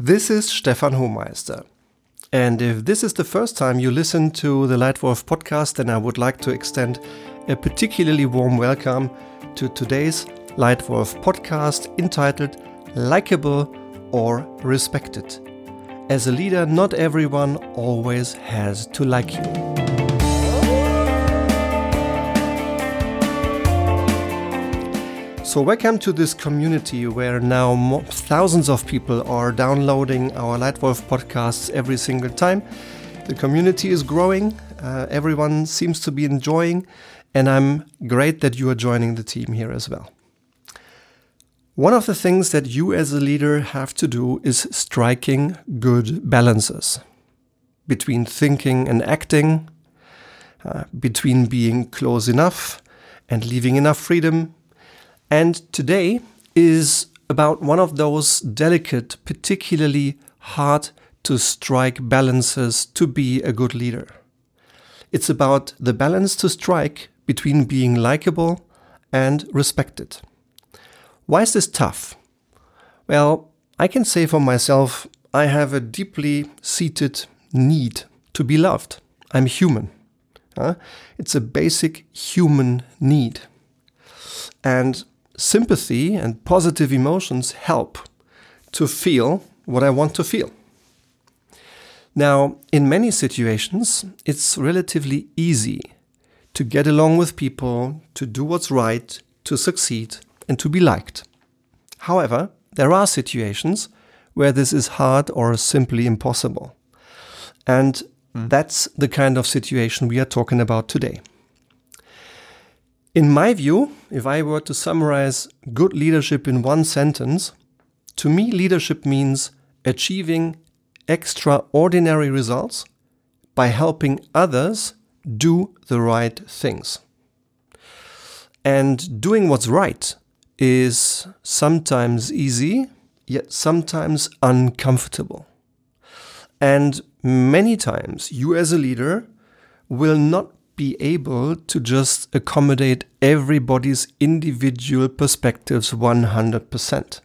This is Stefan Homeister. And if this is the first time you listen to the Leitwolf podcast, then I would like to extend a particularly warm welcome to today's Leitwolf podcast entitled Likeable or Respected. As a leader, not everyone always has to like you. So, welcome to this community where now thousands of people are downloading our Leitwolf podcasts every single time. The community is growing, uh, everyone seems to be enjoying, and I'm great that you are joining the team here as well. One of the things that you as a leader have to do is striking good balances between thinking and acting, uh, between being close enough and leaving enough freedom and today is about one of those delicate, particularly hard to strike balances to be a good leader. It's about the balance to strike between being likable and respected. Why is this tough? Well, I can say for myself, I have a deeply seated need to be loved. I'm human. Uh, it's a basic human need. And sympathy and positive emotions help to feel what I want to feel. Now, in many situations, it's relatively easy to get along with people, to do what's right, to succeed, and to be liked. However, there are situations where this is hard or simply impossible. And hmm. that's the kind of situation we are talking about today. In my view, if I were to summarize good leadership in one sentence, to me, leadership means achieving extraordinary results by helping others do the right things. And doing what's right is sometimes easy, yet sometimes uncomfortable. And many times, you as a leader will not be able to just accommodate everybody's individual perspectives 100%.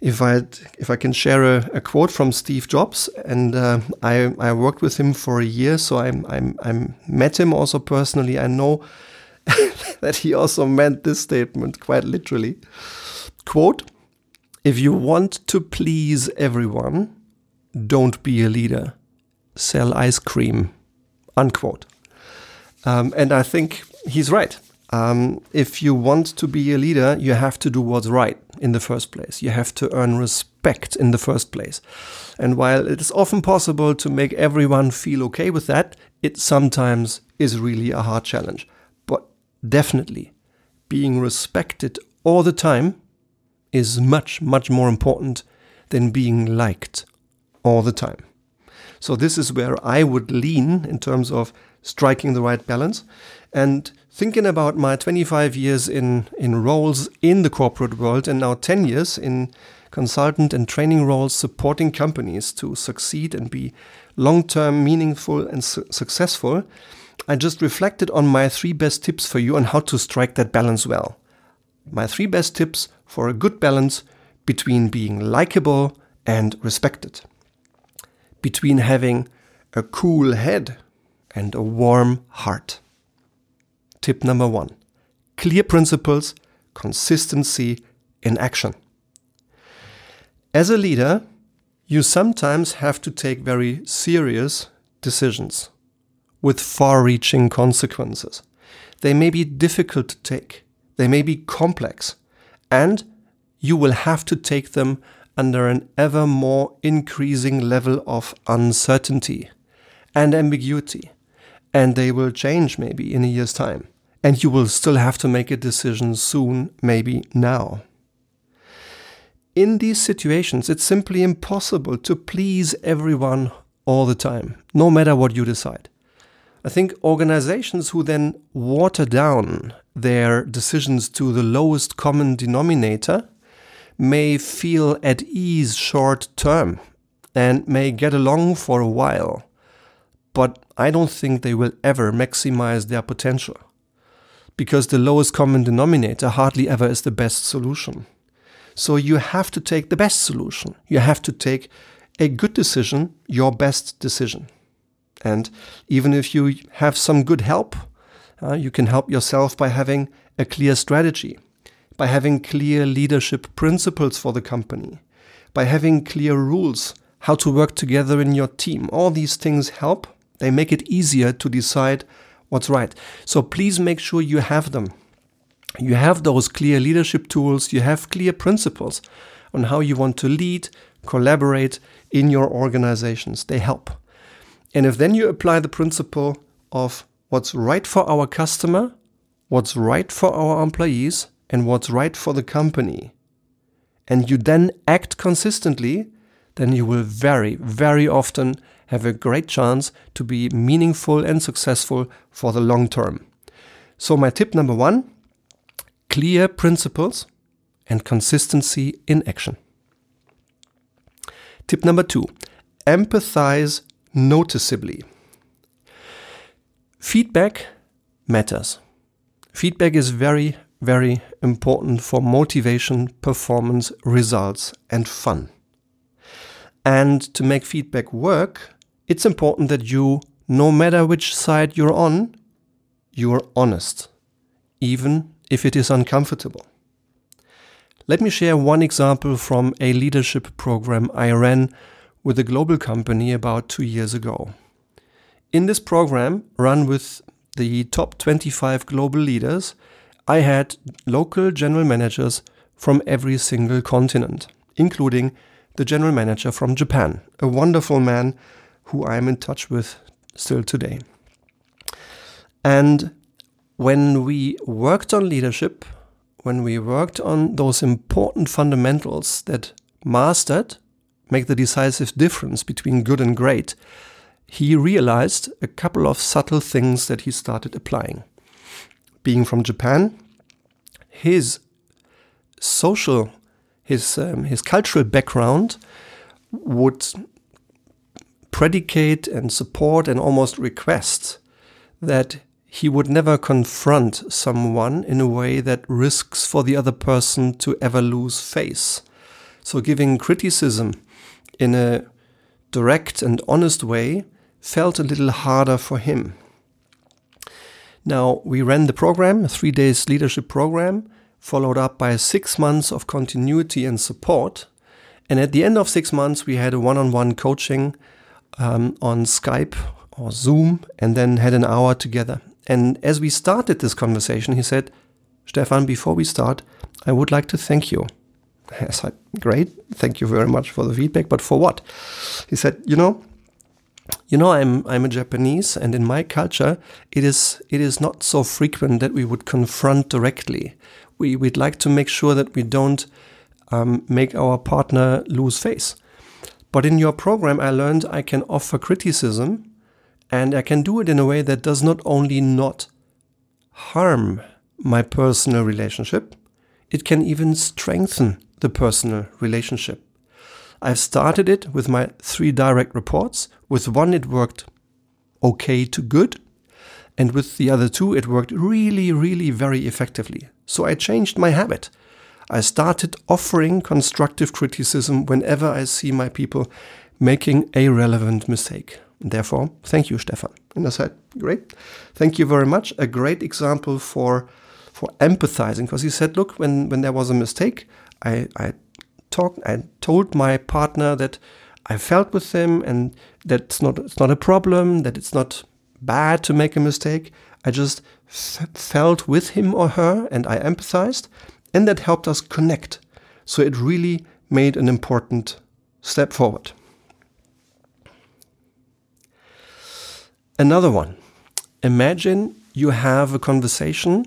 If I if I can share a, a quote from Steve Jobs, and uh, I I worked with him for a year, so I'm I'm I met him also personally. I know that he also meant this statement quite literally. Quote: If you want to please everyone, don't be a leader. Sell ice cream. Unquote. Um, and I think he's right. Um, if you want to be a leader, you have to do what's right in the first place. You have to earn respect in the first place. And while it is often possible to make everyone feel okay with that, it sometimes is really a hard challenge. But definitely, being respected all the time is much, much more important than being liked all the time. So, this is where I would lean in terms of striking the right balance. And thinking about my 25 years in, in roles in the corporate world and now 10 years in consultant and training roles supporting companies to succeed and be long term, meaningful, and su- successful, I just reflected on my three best tips for you on how to strike that balance well. My three best tips for a good balance between being likable and respected, between having a cool head and a warm heart. Tip number one clear principles, consistency in action. As a leader, you sometimes have to take very serious decisions with far reaching consequences. They may be difficult to take, they may be complex, and you will have to take them under an ever more increasing level of uncertainty and ambiguity and they will change maybe in a year's time. And you will still have to make a decision soon, maybe now. In these situations, it's simply impossible to please everyone all the time, no matter what you decide. I think organizations who then water down their decisions to the lowest common denominator may feel at ease short term and may get along for a while but I don't think they will ever maximize their potential. Because the lowest common denominator hardly ever is the best solution. So you have to take the best solution. You have to take a good decision, your best decision. And even if you have some good help, uh, you can help yourself by having a clear strategy, by having clear leadership principles for the company, by having clear rules how to work together in your team. All these things help. They make it easier to decide what's right. So please make sure you have them. You have those clear leadership tools, you have clear principles on how you want to lead, collaborate in your organizations. They help. And if then you apply the principle of what's right for our customer, what's right for our employees, and what's right for the company, and you then act consistently, then you will very, very often have a great chance to be meaningful and successful for the long term. So, my tip number one clear principles and consistency in action. Tip number two empathize noticeably. Feedback matters. Feedback is very, very important for motivation, performance, results, and fun. And to make feedback work, it's important that you, no matter which side you're on, you're honest, even if it is uncomfortable. Let me share one example from a leadership program I ran with a global company about two years ago. In this program, run with the top 25 global leaders, I had local general managers from every single continent, including the general manager from Japan, a wonderful man who I am in touch with still today. And when we worked on leadership, when we worked on those important fundamentals that mastered make the decisive difference between good and great, he realized a couple of subtle things that he started applying. Being from Japan, his social, his, um, his cultural background would predicate and support and almost request that he would never confront someone in a way that risks for the other person to ever lose face. So, giving criticism in a direct and honest way felt a little harder for him. Now, we ran the program, a three days leadership program, followed up by six months of continuity and support. And at the end of six months, we had a one on one coaching um, on Skype or Zoom and then had an hour together. And as we started this conversation, he said, Stefan, before we start, I would like to thank you. I said, Great, thank you very much for the feedback, but for what? He said, You know, you know, I'm I'm a Japanese, and in my culture, it is it is not so frequent that we would confront directly. We we'd like to make sure that we don't um, make our partner lose face. But in your program, I learned I can offer criticism and I can do it in a way that does not only not harm my personal relationship, it can even strengthen the personal relationship. I've started it with my three direct reports. With one, it worked okay to good. And with the other two, it worked really, really very effectively. So I changed my habit. I started offering constructive criticism whenever I see my people making a relevant mistake. Therefore, thank you, Stefan. And I said, great. Thank you very much. A great example for for empathizing because he said, look, when, when there was a mistake, I, I talked, I told my partner that I felt with him and that's not, it's not a problem, that it's not bad to make a mistake. I just felt with him or her and I empathized and that helped us connect. So it really made an important step forward. Another one. Imagine you have a conversation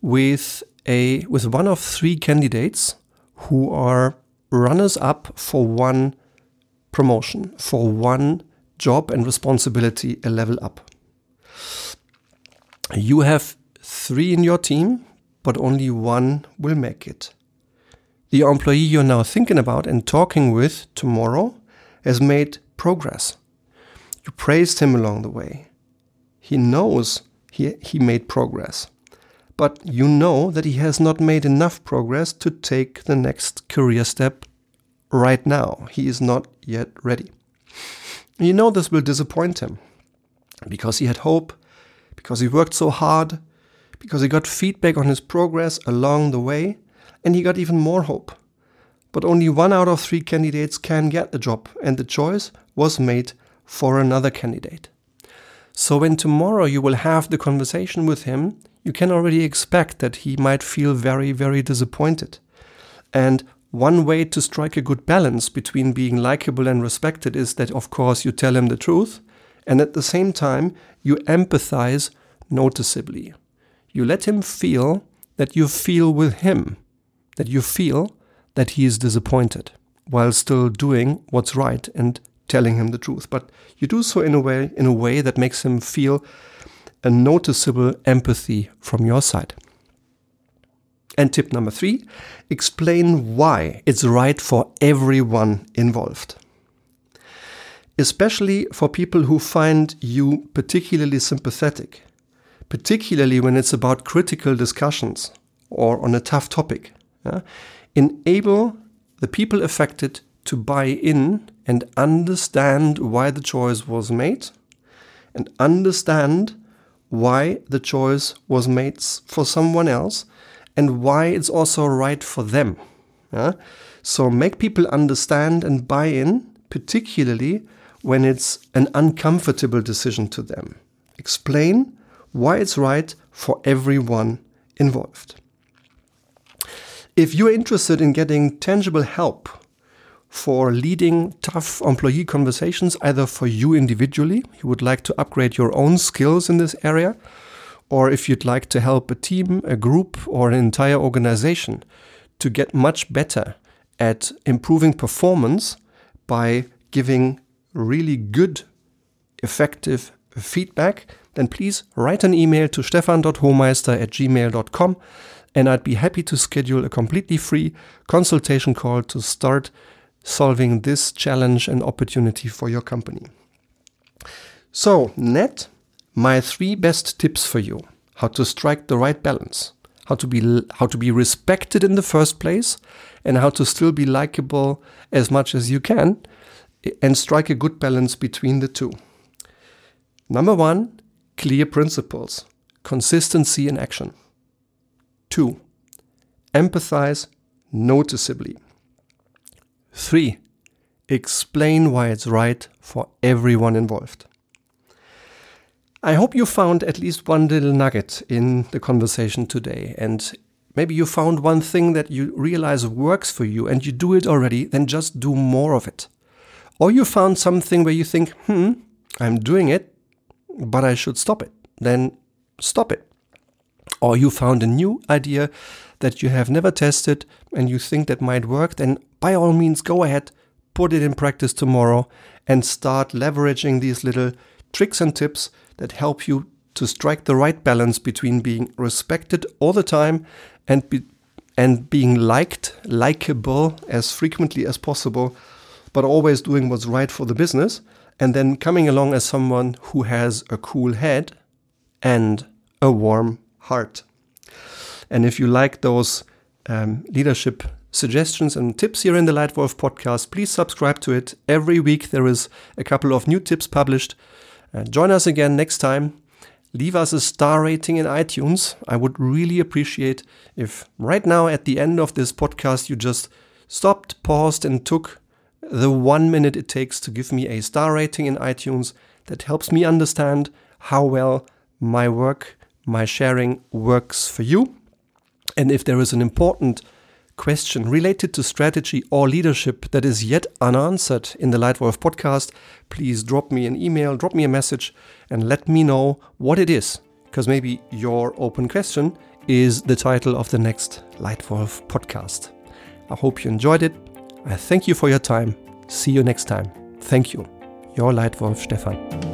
with a with one of three candidates who are runners up for one promotion, for one job and responsibility a level up. You have three in your team, but only one will make it. The employee you're now thinking about and talking with tomorrow has made progress. You praised him along the way. He knows he, he made progress. but you know that he has not made enough progress to take the next career step right now. He is not yet ready. You know this will disappoint him because he had hope, because he worked so hard, because he got feedback on his progress along the way, and he got even more hope. But only one out of three candidates can get the job, and the choice was made for another candidate. So when tomorrow you will have the conversation with him, you can already expect that he might feel very, very disappointed. And one way to strike a good balance between being likable and respected is that, of course, you tell him the truth, and at the same time, you empathize noticeably. You let him feel that you feel with him, that you feel that he is disappointed, while still doing what's right and telling him the truth. But you do so in a way in a way that makes him feel a noticeable empathy from your side. And tip number three, explain why it's right for everyone involved. Especially for people who find you particularly sympathetic particularly when it's about critical discussions or on a tough topic. Yeah? Enable the people affected to buy in and understand why the choice was made and understand why the choice was made for someone else and why it's also right for them. Yeah? So make people understand and buy in, particularly when it's an uncomfortable decision to them. Explain why it's right for everyone involved. If you're interested in getting tangible help for leading tough employee conversations, either for you individually, you would like to upgrade your own skills in this area, or if you'd like to help a team, a group, or an entire organization to get much better at improving performance by giving really good, effective feedback, then please write an email to stefan.homeister at gmail.com and I'd be happy to schedule a completely free consultation call to start solving this challenge and opportunity for your company. So, net, my three best tips for you how to strike the right balance, how to be how to be respected in the first place, and how to still be likable as much as you can, eh, and strike a good balance between the two. Number one, clear principles, consistency in action. Two, empathize noticeably. Three, explain why it's right for everyone involved. I hope you found at least one little nugget in the conversation today, and maybe you found one thing that you realize works for you and you do it already, then just do more of it. Or you found something where you think, hmm, I'm doing it, but I should stop it, then stop it. Or you found a new idea that you have never tested and you think that might work, then by all means go ahead, put it in practice tomorrow, and start leveraging these little tricks and tips that help you to strike the right balance between being respected all the time and be, and being liked, likable as frequently as possible, but always doing what's right for the business and then coming along as someone who has a cool head and a warm heart. And if you like those um, leadership suggestions and tips here in the Leitwolf podcast, please subscribe to it. Every week there is a couple of new tips published. Uh, join us again next time. Leave us a star rating in iTunes. I would really appreciate if right now at the end of this podcast you just stopped, paused, and took the one minute it takes to give me a star rating in iTunes that helps me understand how well my work, my sharing works for you. And if there is an important question related to strategy or leadership that is yet unanswered in the Leitwolf podcast, please drop me an email, drop me a message, and let me know what it is. Because maybe your open question is the title of the next Leitwolf podcast. I hope you enjoyed it. I thank you for your time. See you next time. Thank you. Your Leitwolf Stefan.